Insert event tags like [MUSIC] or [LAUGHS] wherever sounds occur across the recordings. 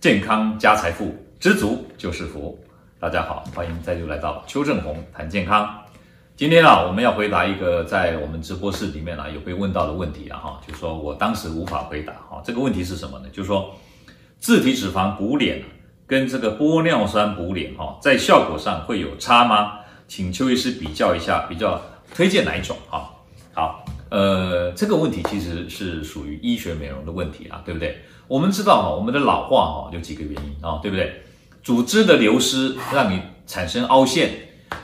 健康加财富，知足就是福。大家好，欢迎再度来到邱正红谈健康。今天啊，我们要回答一个在我们直播室里面啊有被问到的问题啊哈，就是说我当时无法回答哈。这个问题是什么呢？就是说自体脂肪补脸跟这个玻尿酸补脸哈，在效果上会有差吗？请邱医师比较一下，比较推荐哪一种啊？好。呃，这个问题其实是属于医学美容的问题啊，对不对？我们知道哈，我们的老化哈有几个原因啊，对不对？组织的流失让你产生凹陷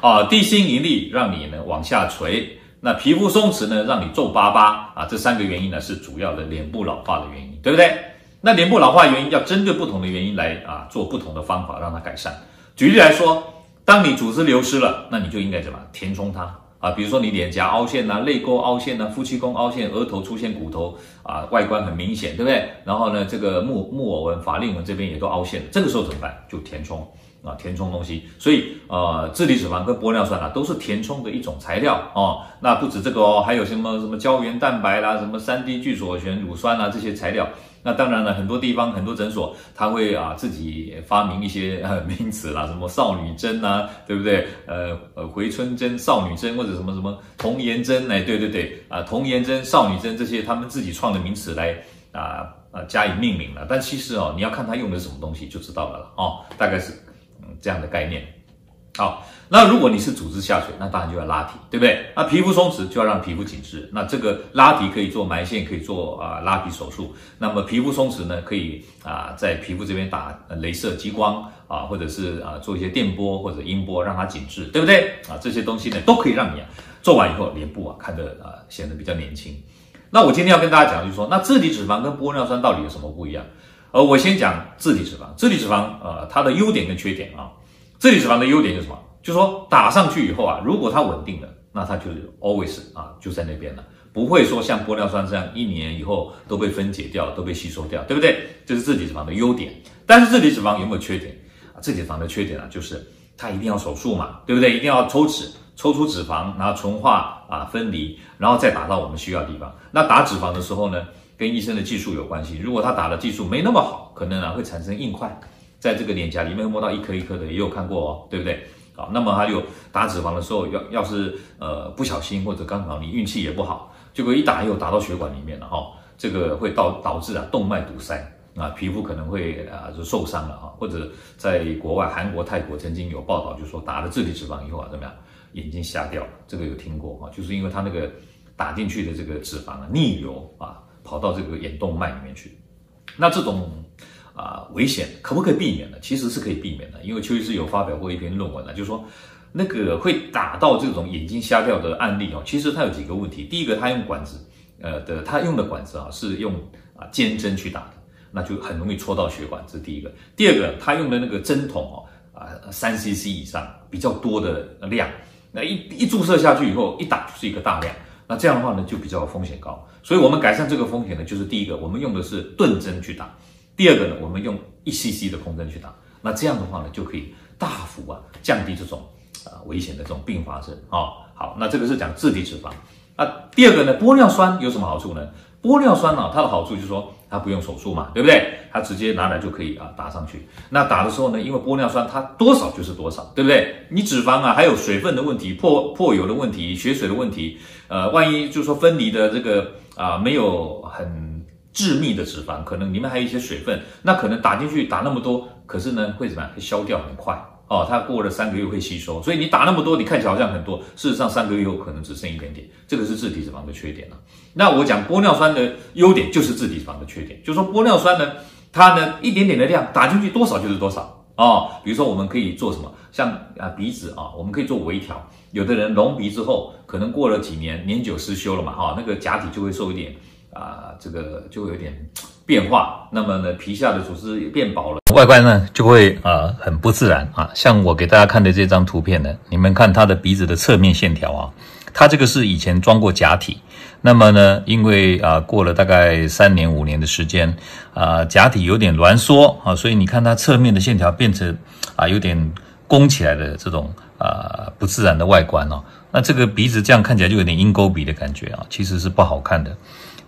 啊，地心引力让你呢往下垂，那皮肤松弛呢让你皱巴巴啊，这三个原因呢是主要的脸部老化的原因，对不对？那脸部老化原因要针对不同的原因来啊做不同的方法让它改善。举例来说，当你组织流失了，那你就应该怎么填充它？啊，比如说你脸颊凹陷呐、泪沟凹陷呐、夫妻宫凹陷，额头出现骨头啊，外观很明显，对不对？然后呢，这个木木偶纹、法令纹这边也都凹陷了，这个时候怎么办？就填充啊，填充东西。所以呃，自体脂肪跟玻尿酸啊，都是填充的一种材料哦。那不止这个哦，还有什么什么胶原蛋白啦，什么三 D 聚锁旋乳酸啊这些材料。那当然了，很多地方很多诊所，他会啊自己发明一些 [LAUGHS] 呃名词啦，什么少女针呐、啊，对不对？呃呃回春针、少女针或者什么什么童颜针，哎，对对对，啊童颜针、少女针这些他们自己创的名词来啊啊加以命名了。但其实哦，你要看他用的是什么东西就知道了了哦，大概是嗯这样的概念。好，那如果你是组织下垂，那当然就要拉提，对不对？那皮肤松弛就要让皮肤紧致。那这个拉提可以做埋线，可以做啊拉皮手术。那么皮肤松弛呢，可以啊在皮肤这边打镭射激光啊，或者是啊做一些电波或者音波，让它紧致，对不对？啊这些东西呢都可以让你做完以后脸部啊看着啊显得比较年轻。那我今天要跟大家讲就是说，那自体脂肪跟玻尿酸到底有什么不一样？呃，我先讲自体脂肪，自体脂肪呃它的优点跟缺点啊。自体脂肪的优点是什么？就是说打上去以后啊，如果它稳定了，那它就是 always 啊就在那边了，不会说像玻尿酸这样一年以后都被分解掉，都被吸收掉，对不对？这是自体脂肪的优点。但是自体脂肪有没有缺点啊？自体脂肪的缺点啊，就是它一定要手术嘛，对不对？一定要抽脂，抽出脂肪，然后纯化啊分离，然后再打到我们需要的地方。那打脂肪的时候呢，跟医生的技术有关系。如果他打的技术没那么好，可能啊会产生硬块。在这个脸颊里面摸到一颗一颗的，也有看过哦，对不对？好，那么还有打脂肪的时候，要要是呃不小心或者刚好你运气也不好，结果一打又打到血管里面了哈、哦，这个会导导致啊动脉堵塞啊，皮肤可能会啊就受伤了哈，或者在国外韩国、泰国曾经有报道，就说打了自体脂肪以后啊怎么样，眼睛瞎掉，这个有听过啊，就是因为它那个打进去的这个脂肪啊逆流啊跑到这个眼动脉里面去，那这种。啊，危险可不可以避免呢？其实是可以避免的，因为邱医师有发表过一篇论文呢，就是说那个会打到这种眼睛瞎掉的案例哦，其实它有几个问题。第一个，他用管子，呃的，他用的管子啊是用啊尖针去打的，那就很容易戳到血管，这是第一个。第二个，他用的那个针筒哦，啊三 cc 以上比较多的量，那一一注射下去以后，一打就是一个大量，那这样的话呢就比较风险高。所以我们改善这个风险呢，就是第一个，我们用的是钝针去打。第二个呢，我们用一 cc 的空针去打，那这样的话呢，就可以大幅啊降低这种啊危险的这种并发症啊。好，那这个是讲自体脂肪。那第二个呢，玻尿酸有什么好处呢？玻尿酸呢，它的好处就是说它不用手术嘛，对不对？它直接拿来就可以啊打上去。那打的时候呢，因为玻尿酸它多少就是多少，对不对？你脂肪啊还有水分的问题、破破油的问题、血水的问题，呃，万一就是说分离的这个啊没有很。致密的脂肪可能里面还有一些水分，那可能打进去打那么多，可是呢会怎么样？会消掉很快哦，它过了三个月会吸收，所以你打那么多，你看起来好像很多，事实上三个月后可能只剩一点点，这个是自体脂肪的缺点了。那我讲玻尿酸的优点就是自体脂肪的缺点，就是说玻尿酸呢，它呢一点点的量打进去多少就是多少哦。比如说我们可以做什么，像啊鼻子啊，我们可以做微调，有的人隆鼻之后，可能过了几年年久失修了嘛，哈，那个假体就会受一点。啊，这个就会有点变化，那么呢，皮下的组织也变薄了，外观呢就会啊很不自然啊。像我给大家看的这张图片呢，你们看它的鼻子的侧面线条啊，它这个是以前装过假体，那么呢，因为啊过了大概三年五年的时间啊，假体有点挛缩啊，所以你看它侧面的线条变成啊有点弓起来的这种啊不自然的外观哦。那这个鼻子这样看起来就有点鹰钩鼻的感觉啊，其实是不好看的。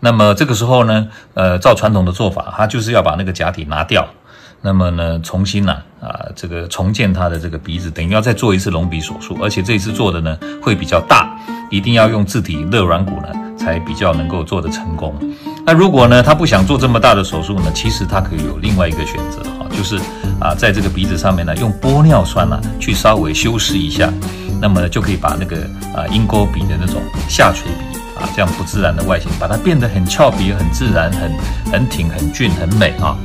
那么这个时候呢，呃，照传统的做法，他就是要把那个假体拿掉，那么呢，重新呢啊，这个重建他的这个鼻子，等于要再做一次隆鼻手术，而且这一次做的呢会比较大，一定要用自体肋软骨呢才比较能够做得成功。那如果呢他不想做这么大的手术呢，其实他可以有另外一个选择哈，就是啊在这个鼻子上面呢用玻尿酸呢去稍微修饰一下，那么就可以把那个啊鹰钩鼻的那种下垂鼻。啊，这样不自然的外形，把它变得很俏皮、很自然、很很挺、很俊、很美啊。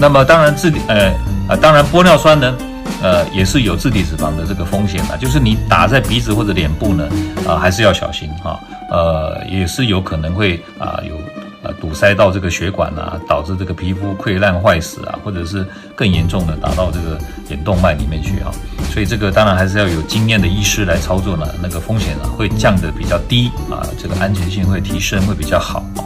那么当然自体呃啊，当然玻尿酸呢，呃也是有自体脂肪的这个风险的，就是你打在鼻子或者脸部呢，啊还是要小心哈，呃也是有可能会啊有。呃，堵塞到这个血管啊，导致这个皮肤溃烂坏死啊，或者是更严重的打到这个眼动脉里面去啊。所以这个当然还是要有经验的医师来操作呢，那个风险呢会降得比较低啊，这个安全性会提升，会比较好啊。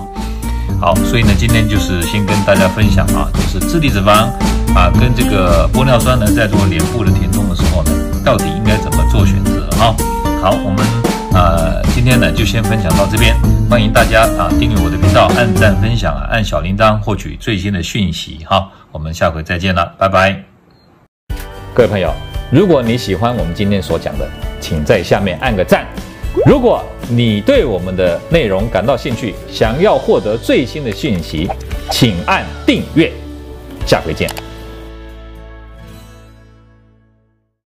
好，所以呢，今天就是先跟大家分享啊，就是自体脂肪啊跟这个玻尿酸呢，在做脸部的填充的时候呢，到底应该怎么做选择啊？好，我们。呃，今天呢就先分享到这边，欢迎大家啊订阅我的频道，按赞分享啊，按小铃铛获取最新的讯息。哈，我们下回再见了，拜拜。各位朋友，如果你喜欢我们今天所讲的，请在下面按个赞。如果你对我们的内容感到兴趣，想要获得最新的讯息，请按订阅。下回见。